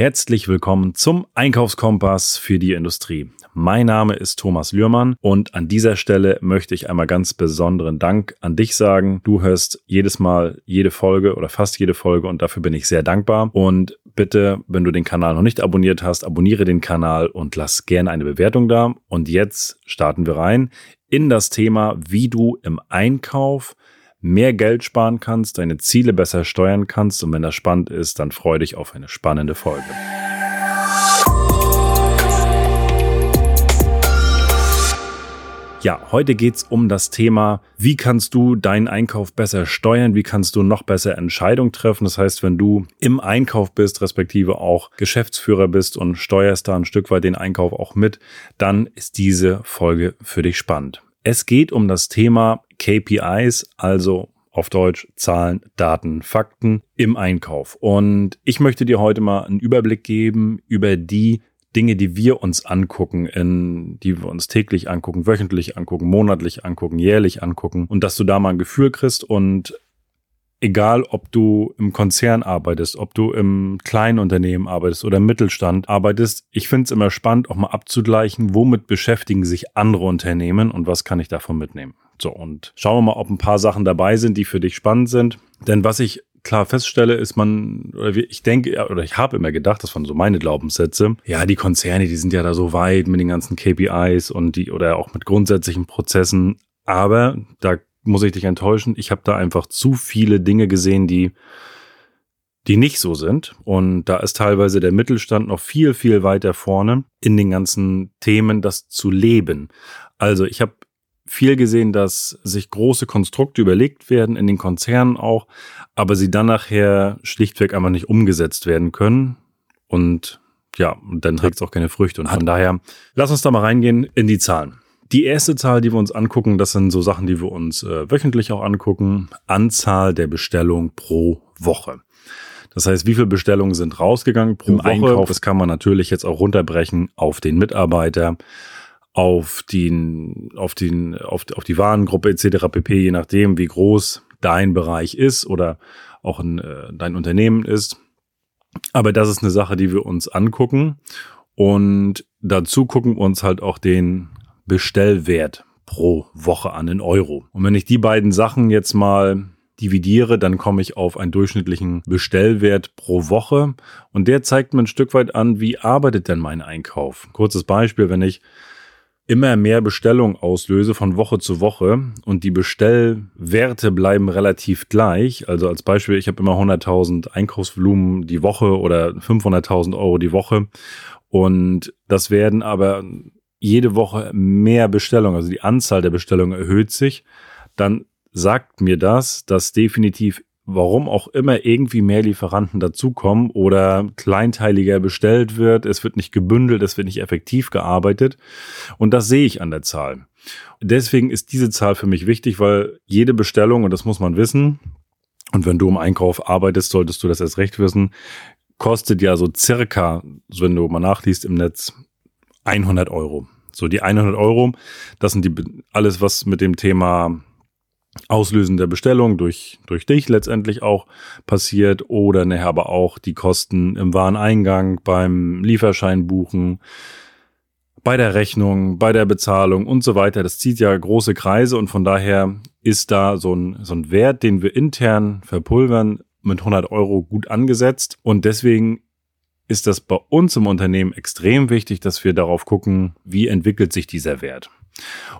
Herzlich willkommen zum Einkaufskompass für die Industrie. Mein Name ist Thomas Lührmann und an dieser Stelle möchte ich einmal ganz besonderen Dank an dich sagen. Du hörst jedes Mal jede Folge oder fast jede Folge und dafür bin ich sehr dankbar. Und bitte, wenn du den Kanal noch nicht abonniert hast, abonniere den Kanal und lass gerne eine Bewertung da. Und jetzt starten wir rein in das Thema, wie du im Einkauf mehr Geld sparen kannst, deine Ziele besser steuern kannst und wenn das spannend ist, dann freu dich auf eine spannende Folge. Ja, heute geht's um das Thema, wie kannst du deinen Einkauf besser steuern, wie kannst du noch besser Entscheidungen treffen. Das heißt, wenn du im Einkauf bist, respektive auch Geschäftsführer bist und steuerst da ein Stück weit den Einkauf auch mit, dann ist diese Folge für dich spannend. Es geht um das Thema KPIs, also auf Deutsch Zahlen, Daten, Fakten im Einkauf. Und ich möchte dir heute mal einen Überblick geben über die Dinge, die wir uns angucken, in, die wir uns täglich angucken, wöchentlich angucken, monatlich angucken, jährlich angucken und dass du da mal ein Gefühl kriegst und egal ob du im Konzern arbeitest, ob du im kleinen Unternehmen arbeitest oder im Mittelstand arbeitest, ich finde es immer spannend, auch mal abzugleichen, womit beschäftigen sich andere Unternehmen und was kann ich davon mitnehmen. So, und schauen wir mal, ob ein paar Sachen dabei sind, die für dich spannend sind. Denn was ich klar feststelle, ist man, oder ich denke, oder ich habe immer gedacht, das waren so meine Glaubenssätze, ja, die Konzerne, die sind ja da so weit mit den ganzen KPIs und die, oder auch mit grundsätzlichen Prozessen. Aber da muss ich dich enttäuschen. Ich habe da einfach zu viele Dinge gesehen, die die nicht so sind. Und da ist teilweise der Mittelstand noch viel, viel weiter vorne in den ganzen Themen, das zu leben. Also ich habe viel gesehen, dass sich große Konstrukte überlegt werden, in den Konzernen auch, aber sie dann nachher schlichtweg einfach nicht umgesetzt werden können. Und ja, dann trägt es auch keine Früchte. Und von daher, lass uns da mal reingehen in die Zahlen. Die erste Zahl, die wir uns angucken, das sind so Sachen, die wir uns äh, wöchentlich auch angucken. Anzahl der Bestellungen pro Woche. Das heißt, wie viele Bestellungen sind rausgegangen pro Im Woche? Einkauf. Das kann man natürlich jetzt auch runterbrechen auf den Mitarbeiter, auf den, auf den, auf, auf die Warengruppe etc. pp. Je nachdem, wie groß dein Bereich ist oder auch ein, äh, dein Unternehmen ist. Aber das ist eine Sache, die wir uns angucken. Und dazu gucken wir uns halt auch den Bestellwert pro Woche an in Euro. Und wenn ich die beiden Sachen jetzt mal dividiere, dann komme ich auf einen durchschnittlichen Bestellwert pro Woche. Und der zeigt mir ein Stück weit an, wie arbeitet denn mein Einkauf. Kurzes Beispiel, wenn ich immer mehr Bestellungen auslöse von Woche zu Woche und die Bestellwerte bleiben relativ gleich. Also als Beispiel, ich habe immer 100.000 Einkaufsvolumen die Woche oder 500.000 Euro die Woche und das werden aber jede Woche mehr Bestellungen, also die Anzahl der Bestellungen erhöht sich, dann sagt mir das, dass definitiv, warum auch immer, irgendwie mehr Lieferanten dazukommen oder kleinteiliger bestellt wird, es wird nicht gebündelt, es wird nicht effektiv gearbeitet. Und das sehe ich an der Zahl. Deswegen ist diese Zahl für mich wichtig, weil jede Bestellung, und das muss man wissen, und wenn du im Einkauf arbeitest, solltest du das erst recht wissen, kostet ja so circa, wenn du mal nachliest im Netz, 100 Euro. So, die 100 Euro, das sind die, alles, was mit dem Thema Auslösen der Bestellung durch, durch dich letztendlich auch passiert oder nachher aber auch die Kosten im Wareneingang, beim Lieferschein buchen, bei der Rechnung, bei der Bezahlung und so weiter. Das zieht ja große Kreise und von daher ist da so ein, so ein Wert, den wir intern verpulvern, mit 100 Euro gut angesetzt und deswegen ist das bei uns im Unternehmen extrem wichtig, dass wir darauf gucken, wie entwickelt sich dieser Wert.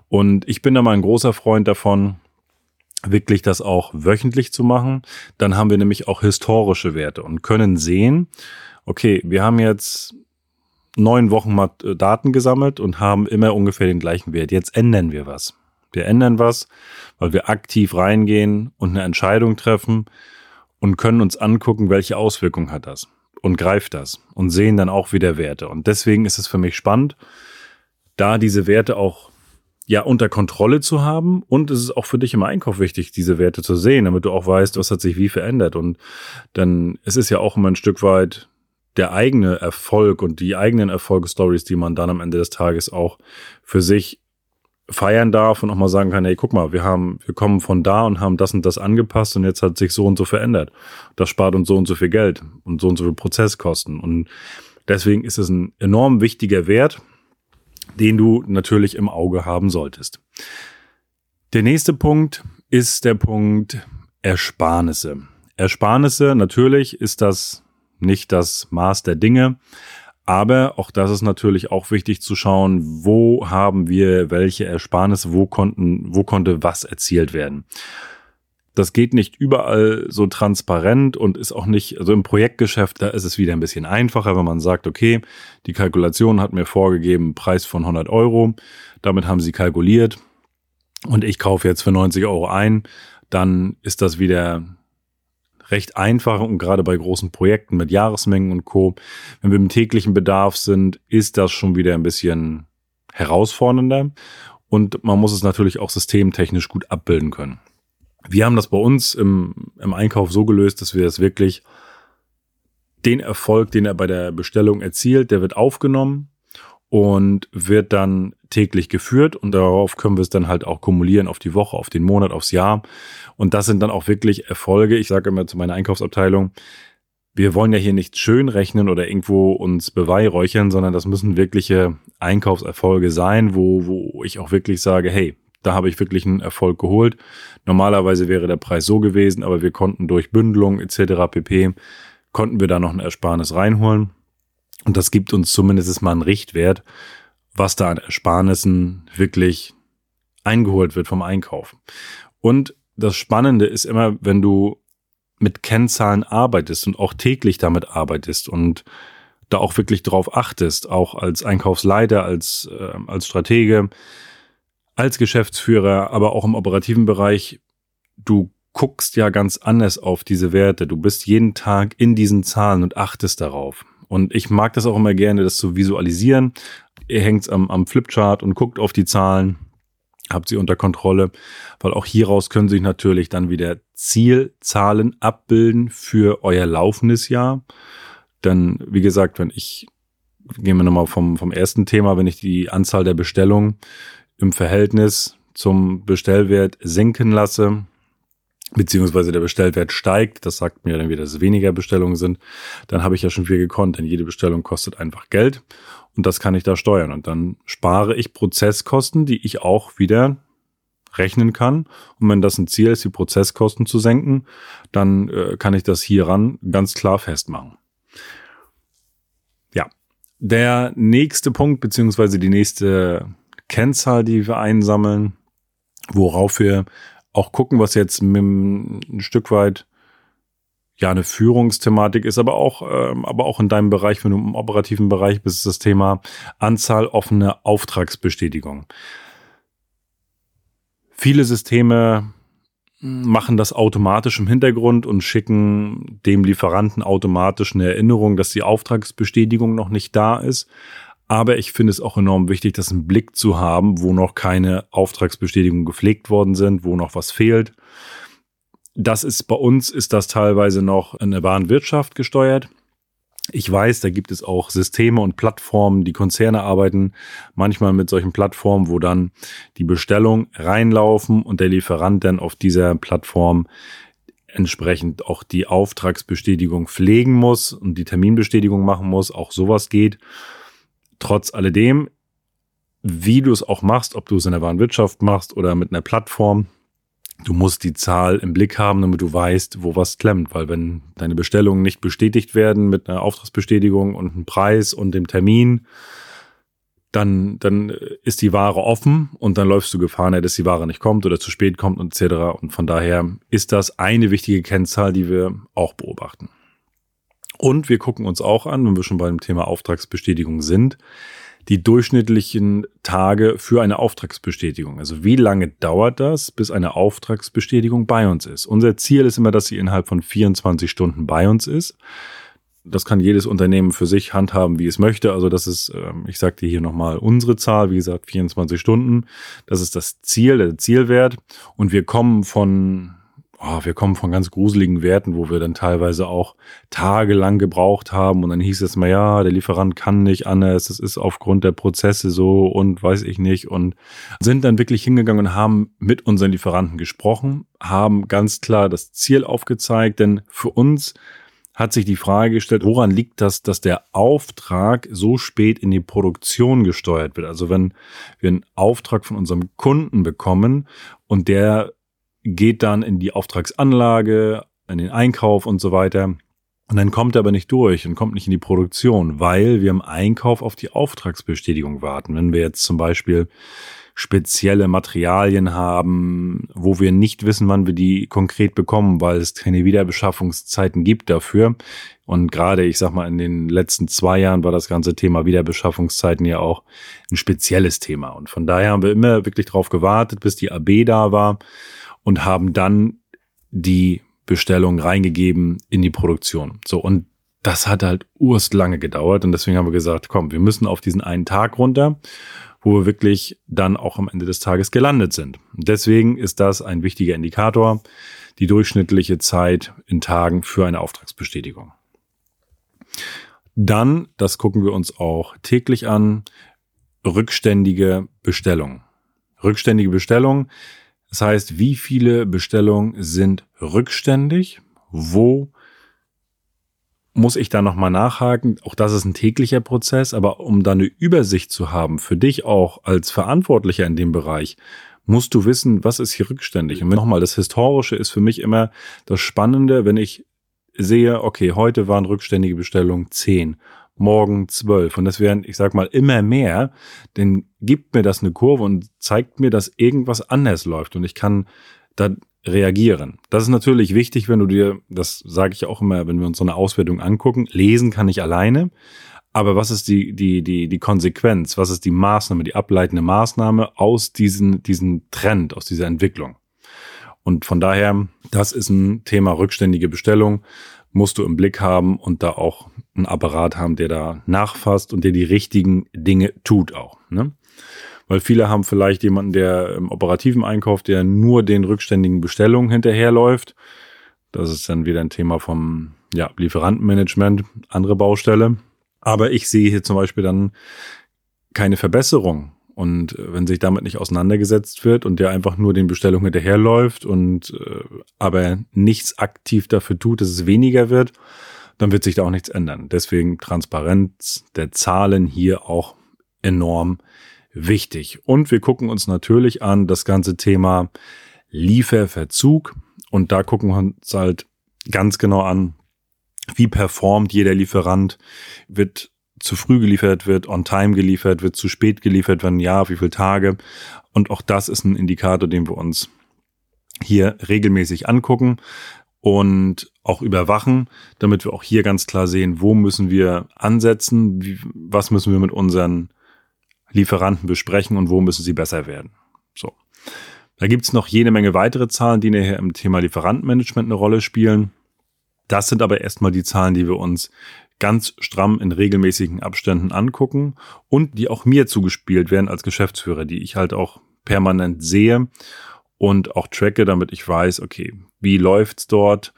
Und ich bin da mal ein großer Freund davon, wirklich das auch wöchentlich zu machen. Dann haben wir nämlich auch historische Werte und können sehen, okay, wir haben jetzt neun Wochen mal äh, Daten gesammelt und haben immer ungefähr den gleichen Wert. Jetzt ändern wir was. Wir ändern was, weil wir aktiv reingehen und eine Entscheidung treffen und können uns angucken, welche Auswirkungen hat das und greift das und sehen dann auch wieder Werte. Und deswegen ist es für mich spannend, da diese Werte auch ja unter Kontrolle zu haben. Und es ist auch für dich im Einkauf wichtig, diese Werte zu sehen, damit du auch weißt, was hat sich wie verändert. Und dann es ist ja auch immer ein Stück weit der eigene Erfolg und die eigenen Erfolgsstories, die man dann am Ende des Tages auch für sich feiern darf und auch mal sagen kann, hey, guck mal, wir haben, wir kommen von da und haben das und das angepasst und jetzt hat sich so und so verändert. Das spart uns so und so viel Geld und so und so viel Prozesskosten. Und deswegen ist es ein enorm wichtiger Wert, den du natürlich im Auge haben solltest. Der nächste Punkt ist der Punkt Ersparnisse. Ersparnisse, natürlich ist das nicht das Maß der Dinge, aber auch das ist natürlich auch wichtig zu schauen, wo haben wir welche Ersparnisse, wo konnten, wo konnte was erzielt werden. Das geht nicht überall so transparent und ist auch nicht, also im Projektgeschäft, da ist es wieder ein bisschen einfacher, wenn man sagt, okay, die Kalkulation hat mir vorgegeben, Preis von 100 Euro, damit haben sie kalkuliert und ich kaufe jetzt für 90 Euro ein, dann ist das wieder recht einfach und gerade bei großen Projekten mit Jahresmengen und Co. Wenn wir im täglichen Bedarf sind, ist das schon wieder ein bisschen herausfordernder und man muss es natürlich auch systemtechnisch gut abbilden können. Wir haben das bei uns im, im Einkauf so gelöst, dass wir es wirklich den Erfolg, den er bei der Bestellung erzielt, der wird aufgenommen und wird dann täglich geführt und darauf können wir es dann halt auch kumulieren auf die Woche, auf den Monat, aufs Jahr. Und das sind dann auch wirklich Erfolge. Ich sage immer zu meiner Einkaufsabteilung, wir wollen ja hier nicht schön rechnen oder irgendwo uns beweihräuchern, sondern das müssen wirkliche Einkaufserfolge sein, wo, wo ich auch wirklich sage, hey, da habe ich wirklich einen Erfolg geholt. Normalerweise wäre der Preis so gewesen, aber wir konnten durch Bündelung etc. pp. konnten wir da noch ein Ersparnis reinholen. Und das gibt uns zumindest mal einen Richtwert, was da an Ersparnissen wirklich eingeholt wird vom Einkauf. Und das Spannende ist immer, wenn du mit Kennzahlen arbeitest und auch täglich damit arbeitest und da auch wirklich drauf achtest, auch als Einkaufsleiter, als, äh, als Stratege, als Geschäftsführer, aber auch im operativen Bereich, du guckst ja ganz anders auf diese Werte. Du bist jeden Tag in diesen Zahlen und achtest darauf. Und ich mag das auch immer gerne, das zu visualisieren. Ihr hängt am, am Flipchart und guckt auf die Zahlen, habt sie unter Kontrolle, weil auch hieraus können sich natürlich dann wieder Zielzahlen abbilden für euer laufendes Jahr. Denn wie gesagt, wenn ich, gehen wir nochmal vom, vom ersten Thema, wenn ich die Anzahl der Bestellungen im Verhältnis zum Bestellwert senken lasse, beziehungsweise der Bestellwert steigt, das sagt mir dann wieder, dass es weniger Bestellungen sind, dann habe ich ja schon viel gekonnt, denn jede Bestellung kostet einfach Geld und das kann ich da steuern. Und dann spare ich Prozesskosten, die ich auch wieder rechnen kann. Und wenn das ein Ziel ist, die Prozesskosten zu senken, dann äh, kann ich das hieran ganz klar festmachen. Ja, der nächste Punkt beziehungsweise die nächste Kennzahl, die wir einsammeln, worauf wir auch gucken, was jetzt mit ein Stück weit ja eine Führungsthematik ist, aber auch, ähm, aber auch in deinem Bereich, wenn du im operativen Bereich bist, ist das Thema Anzahl offener Auftragsbestätigung. Viele Systeme machen das automatisch im Hintergrund und schicken dem Lieferanten automatisch eine Erinnerung, dass die Auftragsbestätigung noch nicht da ist. Aber ich finde es auch enorm wichtig, das einen Blick zu haben, wo noch keine Auftragsbestätigungen gepflegt worden sind, wo noch was fehlt. Das ist bei uns ist das teilweise noch in der Warenwirtschaft gesteuert. Ich weiß, da gibt es auch Systeme und Plattformen, die Konzerne arbeiten manchmal mit solchen Plattformen, wo dann die Bestellung reinlaufen und der Lieferant dann auf dieser Plattform entsprechend auch die Auftragsbestätigung pflegen muss und die Terminbestätigung machen muss. Auch sowas geht trotz alledem, wie du es auch machst, ob du es in der Warenwirtschaft machst oder mit einer Plattform, du musst die Zahl im Blick haben, damit du weißt, wo was klemmt. Weil wenn deine Bestellungen nicht bestätigt werden mit einer Auftragsbestätigung und einem Preis und dem Termin, dann, dann ist die Ware offen und dann läufst du Gefahr, dass die Ware nicht kommt oder zu spät kommt und etc. Und von daher ist das eine wichtige Kennzahl, die wir auch beobachten. Und wir gucken uns auch an, wenn wir schon beim Thema Auftragsbestätigung sind, die durchschnittlichen Tage für eine Auftragsbestätigung. Also wie lange dauert das, bis eine Auftragsbestätigung bei uns ist? Unser Ziel ist immer, dass sie innerhalb von 24 Stunden bei uns ist. Das kann jedes Unternehmen für sich handhaben, wie es möchte. Also das ist, ähm, ich sagte hier nochmal unsere Zahl, wie gesagt, 24 Stunden. Das ist das Ziel, der Zielwert. Und wir kommen von oh, wir kommen von ganz gruseligen Werten, wo wir dann teilweise auch tagelang gebraucht haben und dann hieß es mal, ja, der Lieferant kann nicht anders, das ist aufgrund der Prozesse so und weiß ich nicht und sind dann wirklich hingegangen und haben mit unseren Lieferanten gesprochen, haben ganz klar das Ziel aufgezeigt, denn für uns hat sich die Frage gestellt, woran liegt das, dass der Auftrag so spät in die Produktion gesteuert wird? Also wenn wir einen Auftrag von unserem Kunden bekommen und der geht dann in die Auftragsanlage, in den Einkauf und so weiter. Und dann kommt er aber nicht durch und kommt nicht in die Produktion, weil wir im Einkauf auf die Auftragsbestätigung warten. Wenn wir jetzt zum Beispiel spezielle Materialien haben, wo wir nicht wissen, wann wir die konkret bekommen, weil es keine Wiederbeschaffungszeiten gibt dafür. Und gerade, ich sag mal, in den letzten zwei Jahren war das ganze Thema Wiederbeschaffungszeiten ja auch ein spezielles Thema. Und von daher haben wir immer wirklich darauf gewartet, bis die AB da war und haben dann die Bestellung reingegeben in die Produktion. So, und das hat halt urst lange gedauert und deswegen haben wir gesagt, komm, wir müssen auf diesen einen Tag runter, wo wir wirklich dann auch am Ende des Tages gelandet sind. deswegen ist das ein wichtiger Indikator, die durchschnittliche Zeit in Tagen für eine Auftragsbestätigung. Dann, das gucken wir uns auch täglich an, rückständige Bestellung. Rückständige Bestellung das heißt, wie viele Bestellungen sind rückständig? Wo muss ich da nochmal nachhaken? Auch das ist ein täglicher Prozess, aber um da eine Übersicht zu haben, für dich auch als Verantwortlicher in dem Bereich, musst du wissen, was ist hier rückständig. Und nochmal, das Historische ist für mich immer das Spannende, wenn ich sehe, okay, heute waren rückständige Bestellungen zehn morgen zwölf. Und das wären, ich sag mal, immer mehr, denn gibt mir das eine Kurve und zeigt mir, dass irgendwas anders läuft und ich kann da reagieren. Das ist natürlich wichtig, wenn du dir, das sage ich auch immer, wenn wir uns so eine Auswertung angucken, lesen kann ich alleine. Aber was ist die, die, die, die Konsequenz? Was ist die Maßnahme, die ableitende Maßnahme aus diesen, diesen Trend, aus dieser Entwicklung? Und von daher, das ist ein Thema rückständige Bestellung musst du im Blick haben und da auch einen Apparat haben, der da nachfasst und der die richtigen Dinge tut auch. Ne? Weil viele haben vielleicht jemanden, der im operativen Einkauf, der nur den rückständigen Bestellungen hinterherläuft. Das ist dann wieder ein Thema vom ja, Lieferantenmanagement, andere Baustelle. Aber ich sehe hier zum Beispiel dann keine Verbesserung und äh, wenn sich damit nicht auseinandergesetzt wird und der einfach nur den Bestellungen hinterherläuft und äh, aber nichts aktiv dafür tut, dass es weniger wird, dann wird sich da auch nichts ändern. Deswegen Transparenz der Zahlen hier auch enorm wichtig. Und wir gucken uns natürlich an das ganze Thema Lieferverzug. Und da gucken wir uns halt ganz genau an, wie performt jeder Lieferant, wird zu früh geliefert wird, on time geliefert wird, zu spät geliefert werden, ja, wie viele Tage. Und auch das ist ein Indikator, den wir uns hier regelmäßig angucken und auch überwachen, damit wir auch hier ganz klar sehen, wo müssen wir ansetzen, wie, was müssen wir mit unseren Lieferanten besprechen und wo müssen sie besser werden. So. Da gibt's noch jede Menge weitere Zahlen, die nachher im Thema Lieferantenmanagement eine Rolle spielen. Das sind aber erstmal die Zahlen, die wir uns ganz stramm in regelmäßigen Abständen angucken und die auch mir zugespielt werden als Geschäftsführer, die ich halt auch permanent sehe und auch tracke, damit ich weiß, okay, wie läuft's dort?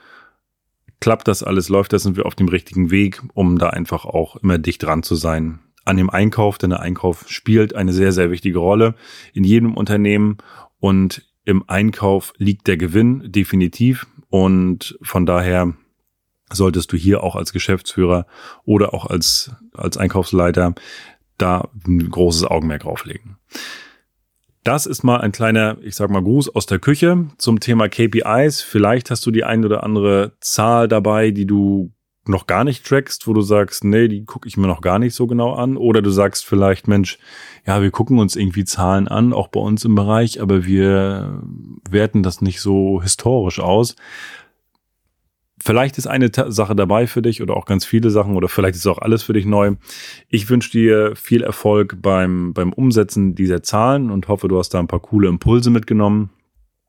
Klappt das alles? Läuft das? Sind wir auf dem richtigen Weg, um da einfach auch immer dicht dran zu sein an dem Einkauf, denn der Einkauf spielt eine sehr, sehr wichtige Rolle in jedem Unternehmen und im Einkauf liegt der Gewinn definitiv und von daher solltest du hier auch als Geschäftsführer oder auch als, als Einkaufsleiter da ein großes Augenmerk drauflegen. Das ist mal ein kleiner, ich sag mal, Gruß aus der Küche zum Thema KPIs. Vielleicht hast du die ein oder andere Zahl dabei, die du noch gar nicht trackst, wo du sagst, nee, die gucke ich mir noch gar nicht so genau an. Oder du sagst vielleicht, Mensch, ja, wir gucken uns irgendwie Zahlen an, auch bei uns im Bereich, aber wir werten das nicht so historisch aus. Vielleicht ist eine Sache dabei für dich oder auch ganz viele Sachen oder vielleicht ist auch alles für dich neu. Ich wünsche dir viel Erfolg beim, beim Umsetzen dieser Zahlen und hoffe, du hast da ein paar coole Impulse mitgenommen.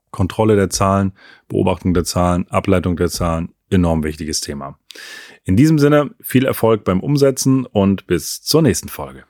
Kontrolle der Zahlen, Beobachtung der Zahlen, Ableitung der Zahlen, enorm wichtiges Thema. In diesem Sinne viel Erfolg beim Umsetzen und bis zur nächsten Folge.